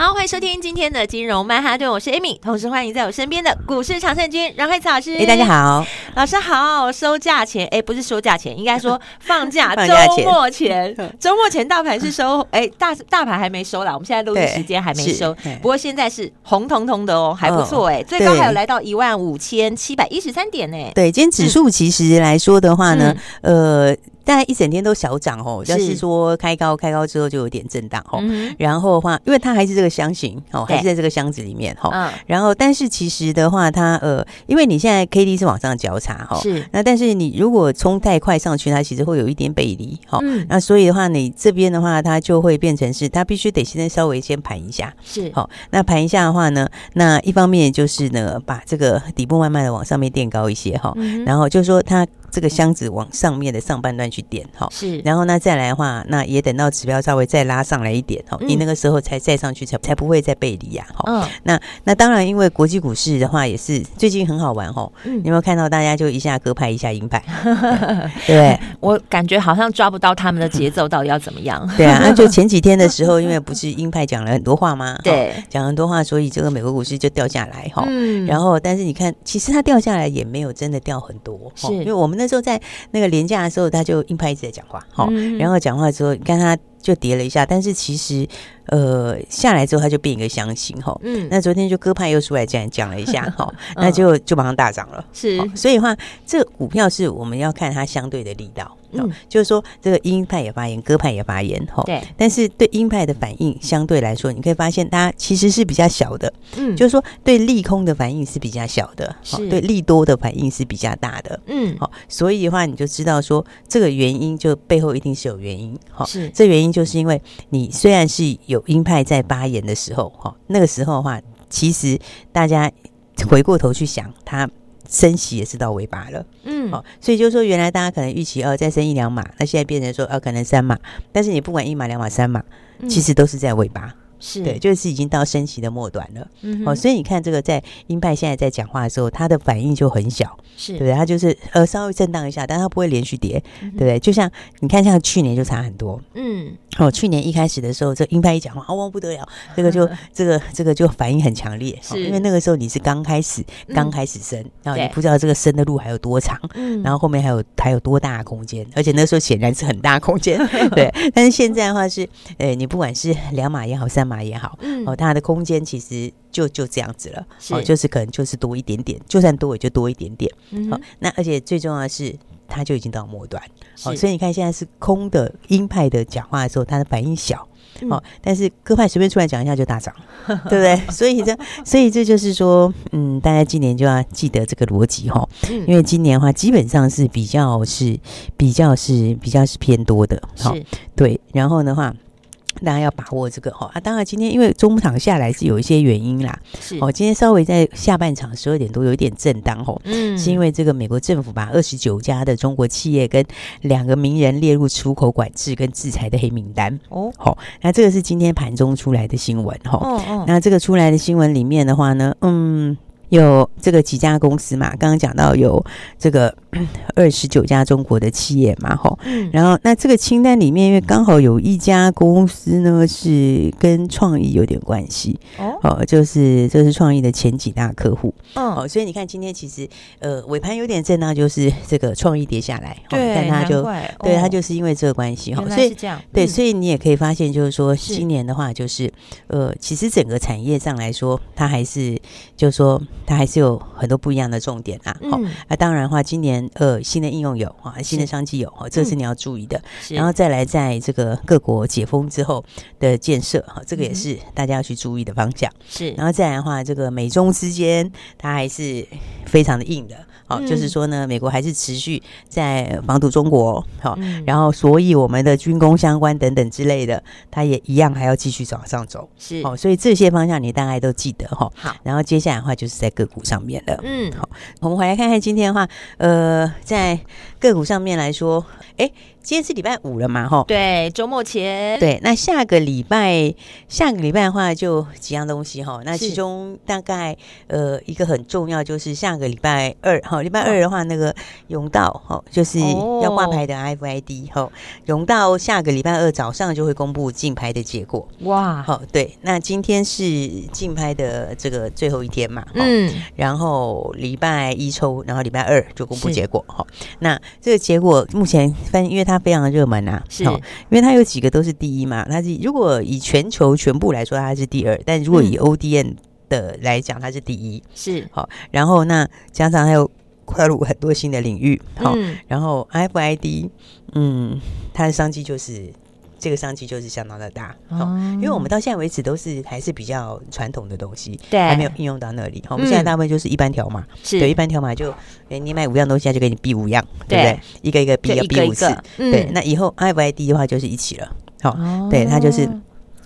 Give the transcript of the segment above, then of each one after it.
好，欢迎收听今天的金融曼哈顿，我是 Amy，同时欢迎在我身边的股市常胜军阮蕙慈老师。哎，大家好，老师好。收假前，哎，不是收假前，应该说 放假周末前。周末前大盘是收，哎，大大盘还没收啦，我们现在录音时间还没收。不过现在是红彤彤的哦，还不错哎，最高还有来到一万五千七百一十三点呢。对，今天指数其实来说的话呢，呃。大概一整天都小涨哦，就是说开高开高之后就有点震荡哦，然后的话，因为它还是这个箱型哦，还是在这个箱子里面哈，然后但是其实的话，它呃，因为你现在 K D 是往上交叉哈，是。那但是你如果冲太快上去，它其实会有一点背离哈，那所以的话，你这边的话，它就会变成是它必须得现在稍微先盘一下，是。好，那盘一下的话呢，那一方面就是呢，把这个底部慢慢的往上面垫高一些哈，然后就是说它。这个箱子往上面的上半段去点哈，是，然后呢再来的话，那也等到指标稍微再拉上来一点哈，你那个时候才再上去才才不会再背离呀哈。嗯，那那当然，因为国际股市的话也是最近很好玩哈，你有没有看到大家就一下鸽派一下鹰派？对，我感觉好像抓不到他们的节奏到底要怎么样？对啊，那就前几天的时候，因为不是鹰派讲了很多话吗？对，讲很多话，所以这个美国股市就掉下来哈。嗯，然后但是你看，其实它掉下来也没有真的掉很多，是因为我们。那时候在那个廉价的时候，他就硬派一直在讲话，好、嗯，然后讲话之后，你看他就跌了一下，但是其实呃下来之后，他就变一个箱型，哈，嗯，那昨天就鸽派又出来这样讲了一下，哈，那就就马上大涨了，是，所以的话，这股票是我们要看它相对的力道。嗯，就是说这个鹰派也发言，鸽派也发言，吼。对。但是对鹰派的反应相对来说，你可以发现它其实是比较小的。嗯。就是说对利空的反应是比较小的，是。对利多的反应是比较大的。嗯。好，所以的话你就知道说这个原因就背后一定是有原因。哈，是。这原因就是因为你虽然是有鹰派在发言的时候，哈，那个时候的话，其实大家回过头去想它。升息也是到尾巴了，嗯，好，所以就是说，原来大家可能预期哦再升一两码，那现在变成说呃可能三码，但是你不管一码两码三码，其实都是在尾巴。是。对，就是已经到升息的末端了，嗯哼，哦，所以你看这个在鹰派现在在讲话的时候，它的反应就很小，是。对不对？它就是呃稍微震荡一下，但它不会连续跌，嗯、对不对？就像你看，像去年就差很多，嗯，哦，去年一开始的时候，这鹰派一讲话，哦，不得了，这个就 这个这个就反应很强烈，是、哦，因为那个时候你是刚开始刚开始升，嗯、然后你不知道这个升的路还有多长，嗯，然后后面还有还有多大的空间，而且那时候显然是很大空间，对，但是现在的话是，呃，你不管是两码也好，三。码也好，嗯，哦，它的空间其实就就这样子了，哦，就是可能就是多一点点，就算多也就多一点点，嗯哼，哦，那而且最重要的是，它就已经到末端，是。哦，所以你看现在是空的鹰派的讲话的时候，它的反应小，嗯、哦，但是鸽派随便出来讲一下就大涨，嗯、对不对？所以这，所以这就是说，嗯，大家今年就要记得这个逻辑哈，因为今年的话基本上是比较是比较是比较是偏多的，好、哦，是。对，然后的话。大家要把握这个哈啊！当然，今天因为中场下来是有一些原因啦，是哦。今天稍微在下半场十二点多有一点震荡吼，嗯，是因为这个美国政府把二十九家的中国企业跟两个名人列入出口管制跟制裁的黑名单哦。好，那这个是今天盘中出来的新闻哈。哦哦。那这个出来的新闻里面的话呢，嗯。有这个几家公司嘛？刚刚讲到有这个 二十九家中国的企业嘛，吼，然后那这个清单里面，因为刚好有一家公司呢是跟创意有点关系，哦，就是这是创意的前几大客户，哦，所以你看今天其实呃尾盘有点震荡，就是这个创意跌下来，对，但它就对它就是因为这个关系哈，所以对，所以你也可以发现，就是说今年的话，就是呃，其实整个产业上来说，它还是就是说。它还是有很多不一样的重点啊，好、嗯，那、啊、当然的话，今年呃新的应用有啊，新的商机有，哈，这是你要注意的。嗯、然后再来，在这个各国解封之后的建设，哈，这个也是大家要去注意的方向。是，然后再来的话，这个美中之间，它还是非常的硬的。好，就是说呢，美国还是持续在防堵中国，好，然后所以我们的军工相关等等之类的，它也一样还要继续往上走，是，好，所以这些方向你大概都记得哈。好，然后接下来的话就是在个股上面了，嗯，好，我们回来看看今天的话，呃，在个股上面来说，哎。今天是礼拜五了嘛，哈，对，周末前，对，那下个礼拜，下个礼拜的话就几样东西哈，那其中大概呃一个很重要就是下个礼拜二哈，礼拜二的话那个荣道哈，就是要挂牌的 RFID 哈，荣道下个礼拜二早上就会公布竞拍的结果，哇，好，对，那今天是竞拍的这个最后一天嘛，嗯，然后礼拜一抽，然后礼拜二就公布结果哈，那这个结果目前分，因为它非常的热门啊，是，因为它有几个都是第一嘛。它是如果以全球全部来说，它是第二；但如果以 ODN 的来讲，它是第一。是好，然后那加上还有跨入很多新的领域，好，然后 RFID，嗯，它的商机就是。这个商机就是相当的大，哦，因为我们到现在为止都是还是比较传统的东西，对，还没有应用到那里。我们现在大部分就是一般条码，是。对，一般条码就，你买五样东西，他就给你逼五样，对。不对？一个一个逼，要逼五次，对。那以后 I V I D 的话就是一起了，好，对，它就是。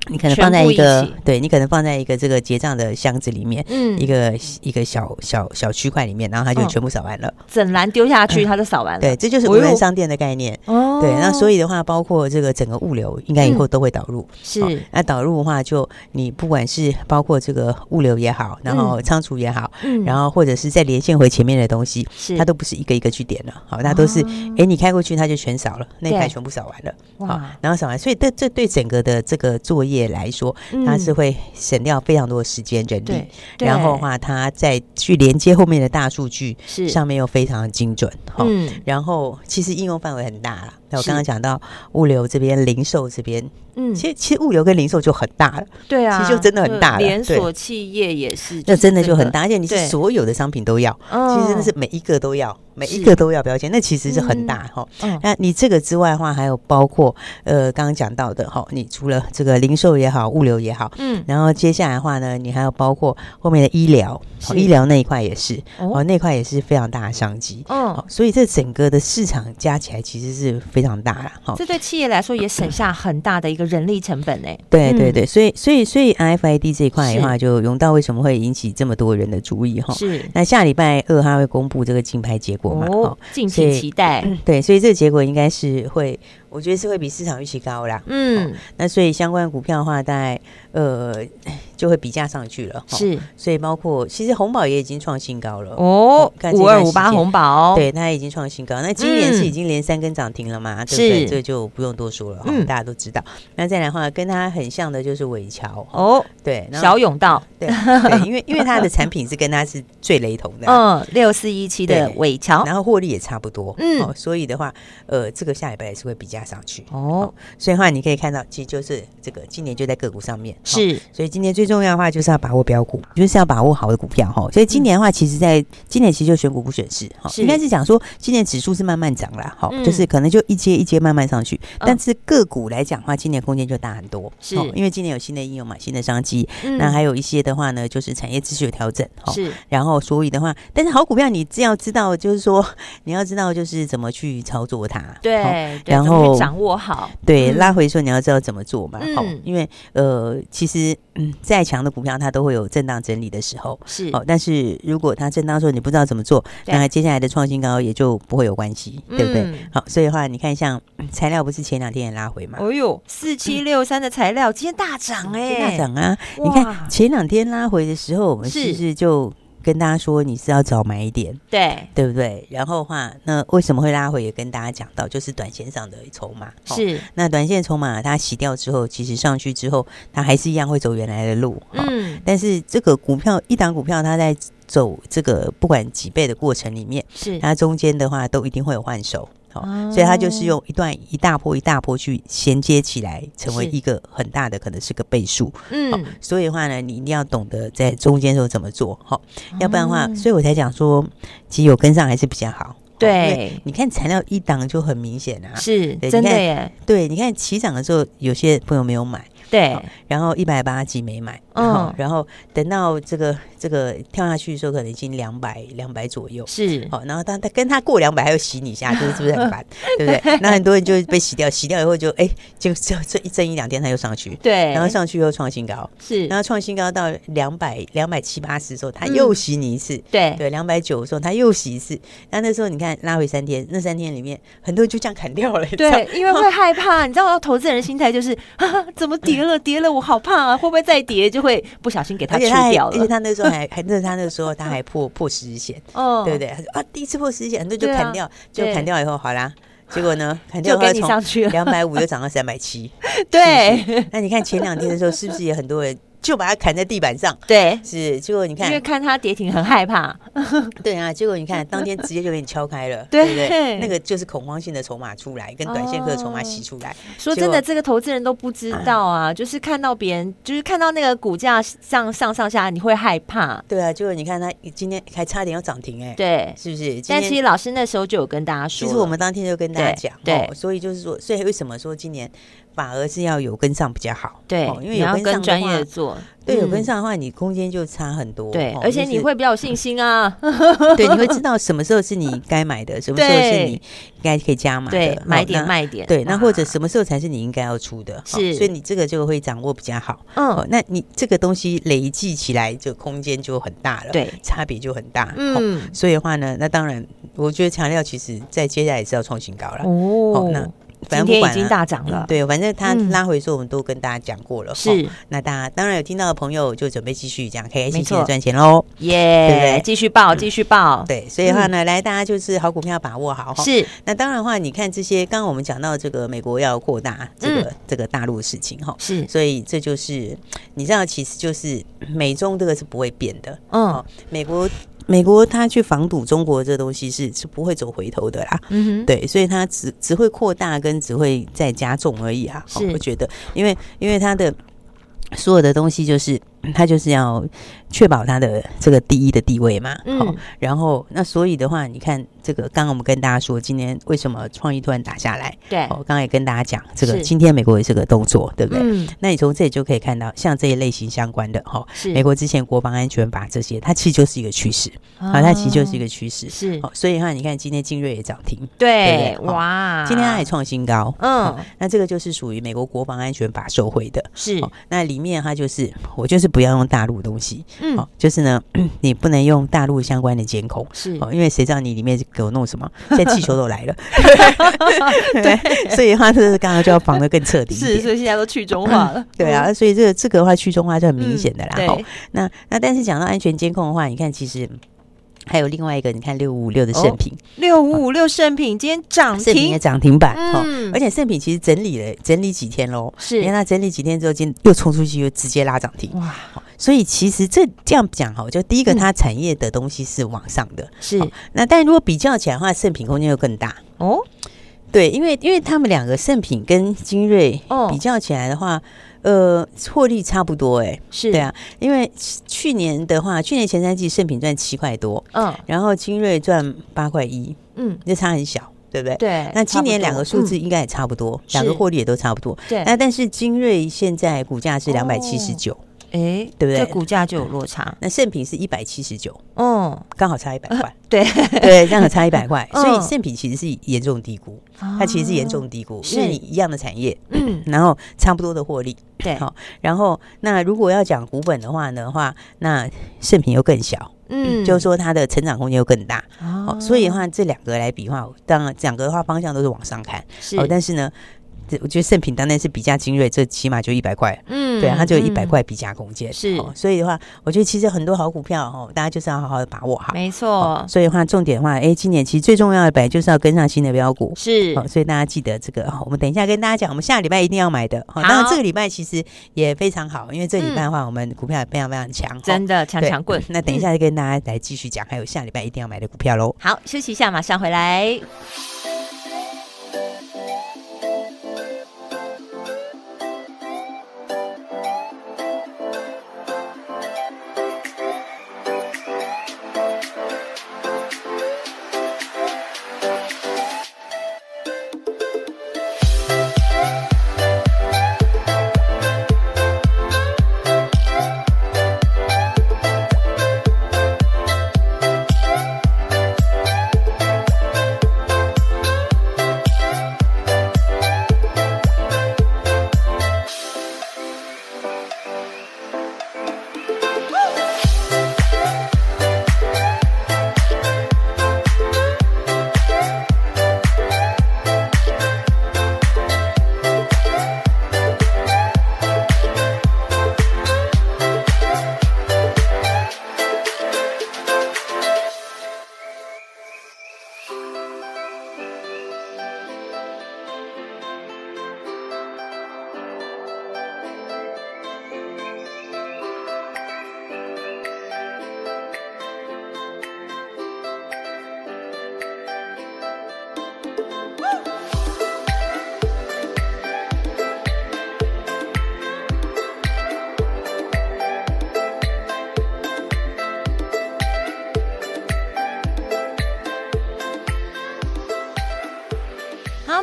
你可能放在一个，一对你可能放在一个这个结账的箱子里面，嗯，一个一个小小小区块里面，然后它就全部扫完了，嗯、整篮丢下去，它就扫完了。对，这就是无人商店的概念。哦，对，那所以的话，包括这个整个物流，应该以后都会导入。是、嗯，那导入的话，就你不管是包括这个物流也好，然后仓储也好，嗯，然后或者是再连线回前面的东西，是。它都不是一个一个去点了，好，那都是，哎，你开过去，它就全扫了，那一排全部扫完了，好，然后扫完，所以这这对整个的这个作业。业来说，它是会省掉非常多的时间、人力，然后的话，它再去连接后面的大数据，是。上面又非常的精准，嗯，然后其实应用范围很大了。那我刚刚讲到物流这边、零售这边。嗯，其实其实物流跟零售就很大了，对啊，其实就真的很大了。连锁企业也是，那真的就很大，而且你是所有的商品都要，其实真的是每一个都要，每一个都要标签，那其实是很大哈。那你这个之外的话，还有包括呃刚刚讲到的哈，你除了这个零售也好，物流也好，嗯，然后接下来的话呢，你还有包括后面的医疗，医疗那一块也是，哦，那块也是非常大的商机，嗯，所以这整个的市场加起来其实是非常大了，哈，这对企业来说也省下很大的一个。人力成本呢？对对对，所以所以所以 RFID 这一块的话，就融道为什么会引起这么多人的注意哈？是。那下礼拜二他会公布这个竞拍结果嘛？哦，敬请期待。对，所以这个结果应该是会。我觉得是会比市场预期高啦，嗯、哦，那所以相关的股票的话，大概呃就会比价上去了，是，所以包括其实红宝也已经创新高了。哦，五二五八红宝，对，它已经创新高，那今年是已经连三根涨停了嘛，嗯、对不对？是这就不用多说了，嗯，大家都知道。那再来的话，跟它很像的就是伟桥哦，对，小甬道，对对，因为因为它的产品是跟它是最雷同的，嗯，六四一七的伟桥，然后获利也差不多，嗯、哦，所以的话，呃，这个下礼拜也是会比价。上去。哦，所以的话你可以看到，其实就是这个今年就在个股上面。是，所以今年最重要的话就是要把握标股，就是要把握好的股票。哈。所以今年的话，其实在今年其实就选股不选市哈，应该是讲说今年指数是慢慢涨了哈，就是可能就一阶一阶慢慢上去，但是个股来讲的话，今年空间就大很多，是。因为今年有新的应用嘛，新的商机，那还有一些的话呢，就是产业秩序的调整哈，是，然后所以的话，但是好股票你只要知道，就是说你要知道就是怎么去操作它，对，然后。掌握好，对，拉回的时候你要知道怎么做嘛，好，因为呃，其实嗯，再强的股票它都会有震荡整理的时候，是哦。但是如果它震荡的时候你不知道怎么做，那接下来的创新高也就不会有关系，对不对？好，所以的话，你看像材料不是前两天也拉回嘛？哦呦，四七六三的材料今天大涨哎，大涨啊！你看前两天拉回的时候，我们是不是就？跟大家说你是要早买一点，对对不对？然后的话，那为什么会拉回？也跟大家讲到，就是短线上的筹码是。那短线筹码它洗掉之后，其实上去之后，它还是一样会走原来的路。嗯。但是这个股票一档股票，它在走这个不管几倍的过程里面，是它中间的话都一定会有换手。哦，所以它就是用一段一大波一大波去衔接起来，成为一个很大的，可能是个倍数。嗯，所以的话呢，你一定要懂得在中间时候怎么做，好，要不然的话，所以我才讲说，其实有跟上还是比较好。对，你看材料一档就很明显啊，是真的耶。对，你看起涨的时候，有些朋友没有买。对，然后一百八几没买，嗯，然后等到这个这个跳下去的时候，可能已经两百两百左右，是，好，然后他他跟他过两百还要洗你一下，就是是不是很烦，对不对？那很多人就被洗掉，洗掉以后就哎，就就这一震一两天他又上去，对，然后上去又创新高，是，然后创新高到两百两百七八十的时候，他又洗你一次，对。对，两百九的时候他又洗一次，那那时候你看拉回三天，那三天里面很多人就这样砍掉了，对，因为会害怕，你知道，投资人的心态就是 怎么跌了跌了，我好怕啊，会不会再跌？就会不小心给它吃掉了。而且他那时候还还那他那个时候他还破破十日线，哦，对不对？他说啊，第一次破十日线，很多就砍掉，就砍掉以后好啦，结果呢，砍掉以后从两百五又涨到三百七，对。那你看前两天的时候，是不是也很多人？就把它砍在地板上，对，是。结果你看，因为看它跌停很害怕，对啊。结果你看，当天直接就给你敲开了，对不对？那个就是恐慌性的筹码出来，跟短线客的筹码洗出来。说真的，这个投资人都不知道啊，就是看到别人，就是看到那个股价上上上下，你会害怕。对啊，结果你看他今天还差点要涨停，哎，对，是不是？但其实老师那时候就有跟大家说，其实我们当天就跟大家讲，对，所以就是说，所以为什么说今年反而是要有跟上比较好？对，因为有跟专业做。对，有跟上的话，你空间就差很多。对，而且你会比较有信心啊。对，你会知道什么时候是你该买的，什么时候是你应该可以加码的。对，买点卖点。对，那或者什么时候才是你应该要出的？是，所以你这个就会掌握比较好。嗯，那你这个东西累计起来，就空间就很大了。对，差别就很大。嗯，所以的话呢，那当然，我觉得强调其实在接下来是要创新高了。哦，那。今天已经大涨了，对，反正它拉回的时候，我们都跟大家讲过了。是，那大家当然有听到的朋友，就准备继续这样开开心心的赚钱喽。耶，对不对？继续报，继续报。对，所以的话呢，来大家就是好股票把握好。是，那当然的话，你看这些，刚刚我们讲到这个美国要扩大这个这个大陆的事情哈，是，所以这就是你知道，其实就是美中这个是不会变的。嗯，美国。美国他去防堵中国这东西是是不会走回头的啦，嗯哼，对，所以他只只会扩大跟只会再加重而已啊，是。我觉得，因为因为他的所有的东西就是。他就是要确保他的这个第一的地位嘛，嗯，好，然后那所以的话，你看这个，刚刚我们跟大家说，今天为什么创意突然打下来？对，我刚刚也跟大家讲，这个今天美国也是个动作，对不对？嗯，那你从这里就可以看到，像这一类型相关的哈，是。美国之前国防安全法这些，它其实就是一个趋势。啊，它其实就是一个趋势，是，所以的话，你看今天金瑞也涨停，对，哇，今天它也创新高，嗯，那这个就是属于美国国防安全法受惠的，是，那里面它就是我就是。不要用大陆东西，嗯，哦，就是呢，你不能用大陆相关的监控，是。哦，因为谁知道你里面给我弄什么？现在气球都来了，对，所以的话，这是刚刚就要防的更彻底，是，所以现在都去中化了，对啊，所以这个这个的话去中化就很明显的啦，好，那那但是讲到安全监控的话，你看其实。还有另外一个，你看六五五六的圣品，六五五六圣品今天涨停，圣品也涨停板，嗯，而且圣品其实整理了整理几天喽，是，因为它整理几天之后，今天又冲出去，又直接拉涨停，哇，所以其实这这样讲哈，就第一个它产业的东西是往上的，是，那但如果比较起来的话，圣品空间又更大。哦，对，因为因为他们两个圣品跟精锐比较起来的话。呃，获利差不多哎、欸，是。对啊，因为去年的话，去年前三季圣品赚七块多，嗯，然后精锐赚八块一，嗯，这差很小，对不对？对，那今年两个数字应该也差不多，两、嗯、个获利也都差不多，对。那但是精锐现在股价是两百七十九。哎，对不对？这股价就有落差。那圣品是一百七十九，嗯，刚好差一百块。对对，这样差一百块，所以圣品其实是严重低估，它其实是严重低估，是你一样的产业，嗯，然后差不多的获利，对，好，然后那如果要讲股本的话呢话，那圣品又更小，嗯，就是说它的成长空间又更大，哦，所以的话这两个来比的话，当然两个的话方向都是往上看，是，但是呢。我觉得圣品当然是比价精锐，这起码就一百块，嗯，对啊，它就一百块比价空间是，所以的话，我觉得其实很多好股票哦，大家就是要好好的把握好，没错。所以的话，重点的话，哎，今年其实最重要的本来就是要跟上新的标股，是，所以大家记得这个，我们等一下跟大家讲，我们下礼拜一定要买的。好，当然这个礼拜其实也非常好，因为这礼拜的话，我们股票也非常非常强，真的强强棍。那等一下再跟大家来继续讲，还有下礼拜一定要买的股票喽。好，休息一下，马上回来。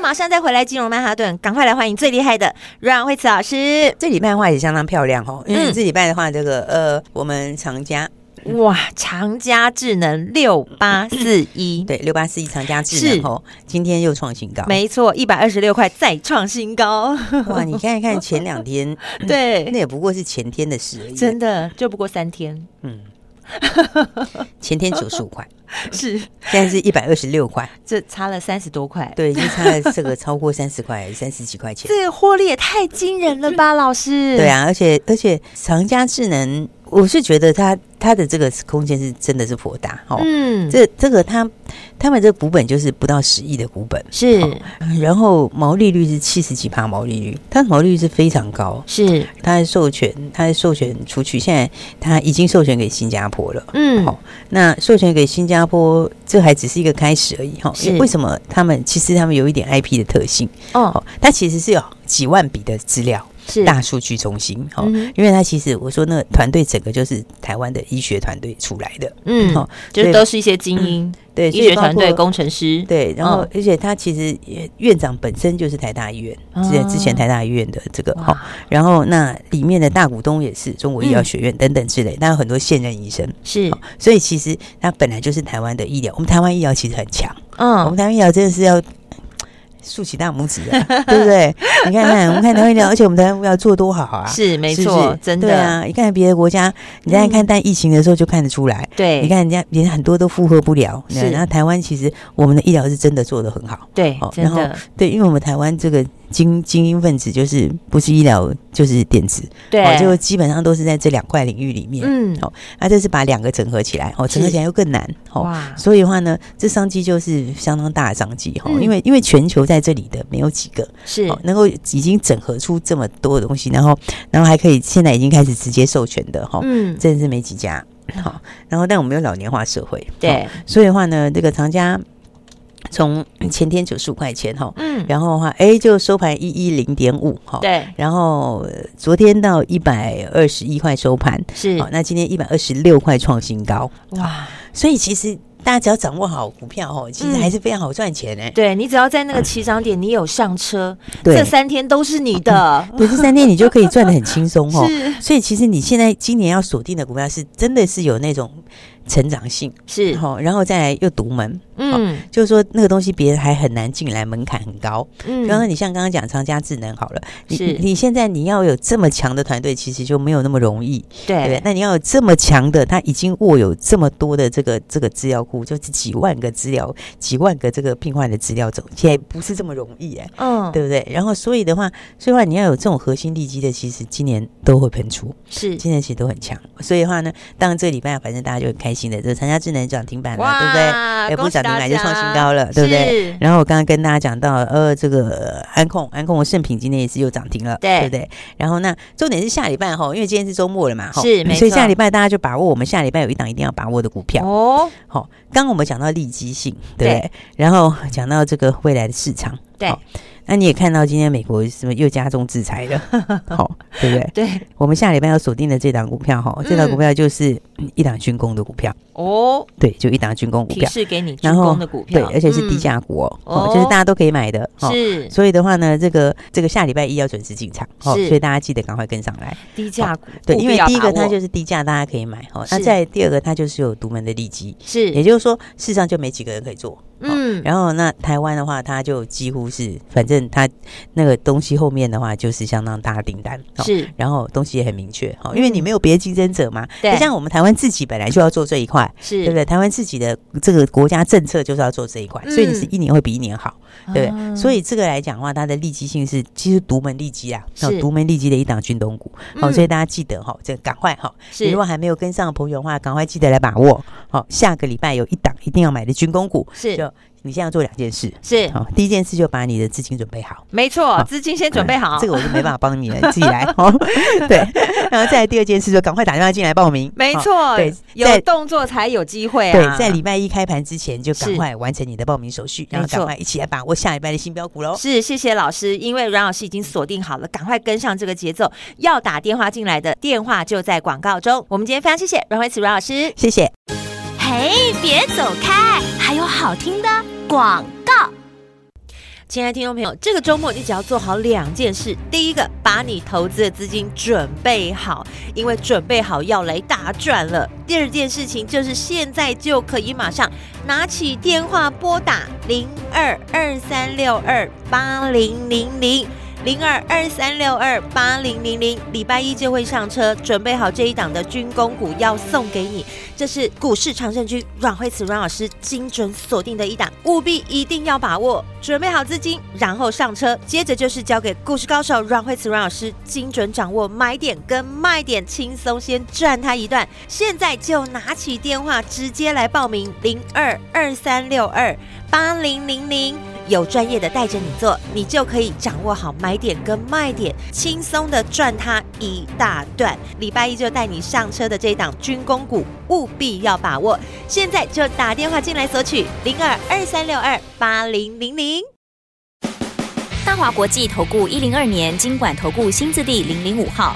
马上再回来金融曼哈顿，赶快来欢迎最厉害的阮慧慈老师。这礼拜的话也相当漂亮哦，因为这礼拜的话，这个呃，我们长家。哇，长佳智能六八四一，对，六八四一长佳智能哦，今天又创新高，没错，一百二十六块再创新高。哇，你看一看 前两天，对，那也不过是前天的事而已，真的就不过三天。嗯，前天九十五块，是。现在是一百二十六块，这差了三十多块，对，就差了这个超过三十块，三十几块钱，这个获利也太惊人了吧，老师？对啊，而且而且长佳智能，我是觉得它。它的这个空间是真的是颇大哦，嗯，这这个它他们这个股本就是不到十亿的股本。是，然后毛利率是七十几趴毛利率，它的毛利率是非常高，是。它的授权，它的授权出去，现在它已经授权给新加坡了，嗯，好，那授权给新加坡，这还只是一个开始而已哈，是为什么他们其实他们有一点 IP 的特性哦，它其实是有几万笔的资料。是。大数据中心，哈，因为他其实我说那个团队整个就是台湾的医学团队出来的，嗯，哦，就是都是一些精英，对，医学团队工程师，对，然后而且他其实院长本身就是台大医院，之前之前台大医院的这个，哈，然后那里面的大股东也是中国医药学院等等之类，但有很多现任医生，是，所以其实他本来就是台湾的医疗，我们台湾医疗其实很强，嗯，我们台湾医疗真的是要。竖起大拇指啊，对不对？你看看，我们看台湾医疗，而且我们台湾医疗做多好啊！是没错，真的对啊！你看别的国家，你再看，但疫情的时候就看得出来。对，你看人家连很多都负荷不了。是，然后台湾其实我们的医疗是真的做得很好。对，然后对，因为我们台湾这个。精精英分子就是不是医疗就是电子，对，就基本上都是在这两块领域里面，嗯，哦，那这是把两个整合起来，哦，整合起来又更难，哦，所以的话呢，这商机就是相当大的商机，哈，因为因为全球在这里的没有几个是能够已经整合出这么多的东西，然后然后还可以现在已经开始直接授权的，哈，嗯，真的是没几家，好，然后但我们有老年化社会，对，所以的话呢，这个长佳。从前天九十五块钱哈，嗯，然后的话，哎，就收盘一一零点五哈，对，然后昨天到一百二十一块收盘，是，好那今天一百二十六块创新高，哇，所以其实。大家只要掌握好股票哦，其实还是非常好赚钱哎。对，你只要在那个起涨点，你有上车，这三天都是你的。对，这三天你就可以赚的很轻松哦。是，所以其实你现在今年要锁定的股票是真的是有那种成长性，是哈，然后再来又独门，嗯，就是说那个东西别人还很难进来，门槛很高。嗯，刚刚你像刚刚讲长家智能好了，你，你现在你要有这么强的团队，其实就没有那么容易。对，对，那你要有这么强的，他已经握有这么多的这个这个资料库。就是几万个资料，几万个这个病患的资料走，现在不是这么容易哎，嗯，对不对？然后所以的话，所以的话你要有这种核心地基的，其实今年都会喷出，是今年其实都很强。所以的话呢，当然这个礼拜反正大家就很开心的，这参加智能涨停板了，对不对？也不涨停板就创新高了，对不对？然后我刚刚跟大家讲到，呃，这个安控安控的圣品今天也是又涨停了，对，不对？然后那重点是下礼拜哈，因为今天是周末了嘛，是，所以下礼拜大家就把握我们下礼拜有一档一定要把握的股票哦，好。刚刚我们讲到利基性，对，对，然后讲到这个未来的市场，对。那你也看到今天美国什么又加重制裁了，好，对不对？对，我们下礼拜要锁定的这档股票哈，这档股票就是一档军工的股票。哦，对，就一档军工股票，提示给你军工的股票，对，而且是低价股哦，就是大家都可以买的，是。所以的话呢，这个这个下礼拜一要准时进场，哦，所以大家记得赶快跟上来。低价股，对，因为第一个它就是低价，大家可以买哈。那再第二个，它就是有独门的利基，是，也就是说，世上就没几个人可以做。嗯，然后那台湾的话，它就几乎是，反正它那个东西后面的话，就是相当大的订单，是，然后东西也很明确，哈，因为你没有别的竞争者嘛，对，像我们台湾自己本来就要做这一块，是。对不对？台湾自己的这个国家政策就是要做这一块，所以你是一年会比一年好，对不对？所以这个来讲的话，它的利基性是其实独门利基啊，是。独门利基的一档军东股，好，所以大家记得哈，这个赶快哈，如果还没有跟上的朋友的话，赶快记得来把握，好，下个礼拜有一档一定要买的军工股，是。就。你现在要做两件事，是好，第一件事就把你的资金准备好，没错，资金先准备好，这个我就没办法帮你了，你自己来 哦。对，然后再来第二件事，就赶快打电话进来报名，没错，对，有动作才有机会啊。对，在礼拜一开盘之前就赶快完成你的报名手续，然后赶快一起来把握下礼拜的新标股喽。是，谢谢老师，因为阮老师已经锁定好了，赶快跟上这个节奏。要打电话进来的电话就在广告中。我们今天非常谢谢阮慧慈阮老师，谢谢。嘿，别走开，还有好听的广告。亲爱的听众朋友，这个周末你只要做好两件事：第一个，把你投资的资金准备好，因为准备好要来大赚了；第二件事情就是现在就可以马上拿起电话拨打零二二三六二八零零零。零二二三六二八零零零，礼拜一就会上车，准备好这一档的军工股要送给你。这是股市常胜军阮慧慈阮老师精准锁定的一档，务必一定要把握。准备好资金，然后上车，接着就是交给股市高手阮慧慈阮老师精准掌握买点跟卖点，轻松先赚他一段。现在就拿起电话直接来报名零二二三六二八零零零。有专业的带着你做，你就可以掌握好买点跟卖点，轻松的赚它一大段。礼拜一就带你上车的这档军工股，务必要把握。现在就打电话进来索取零二二三六二八零零零。大华国际投顾一零二年金管投顾新字第零零五号。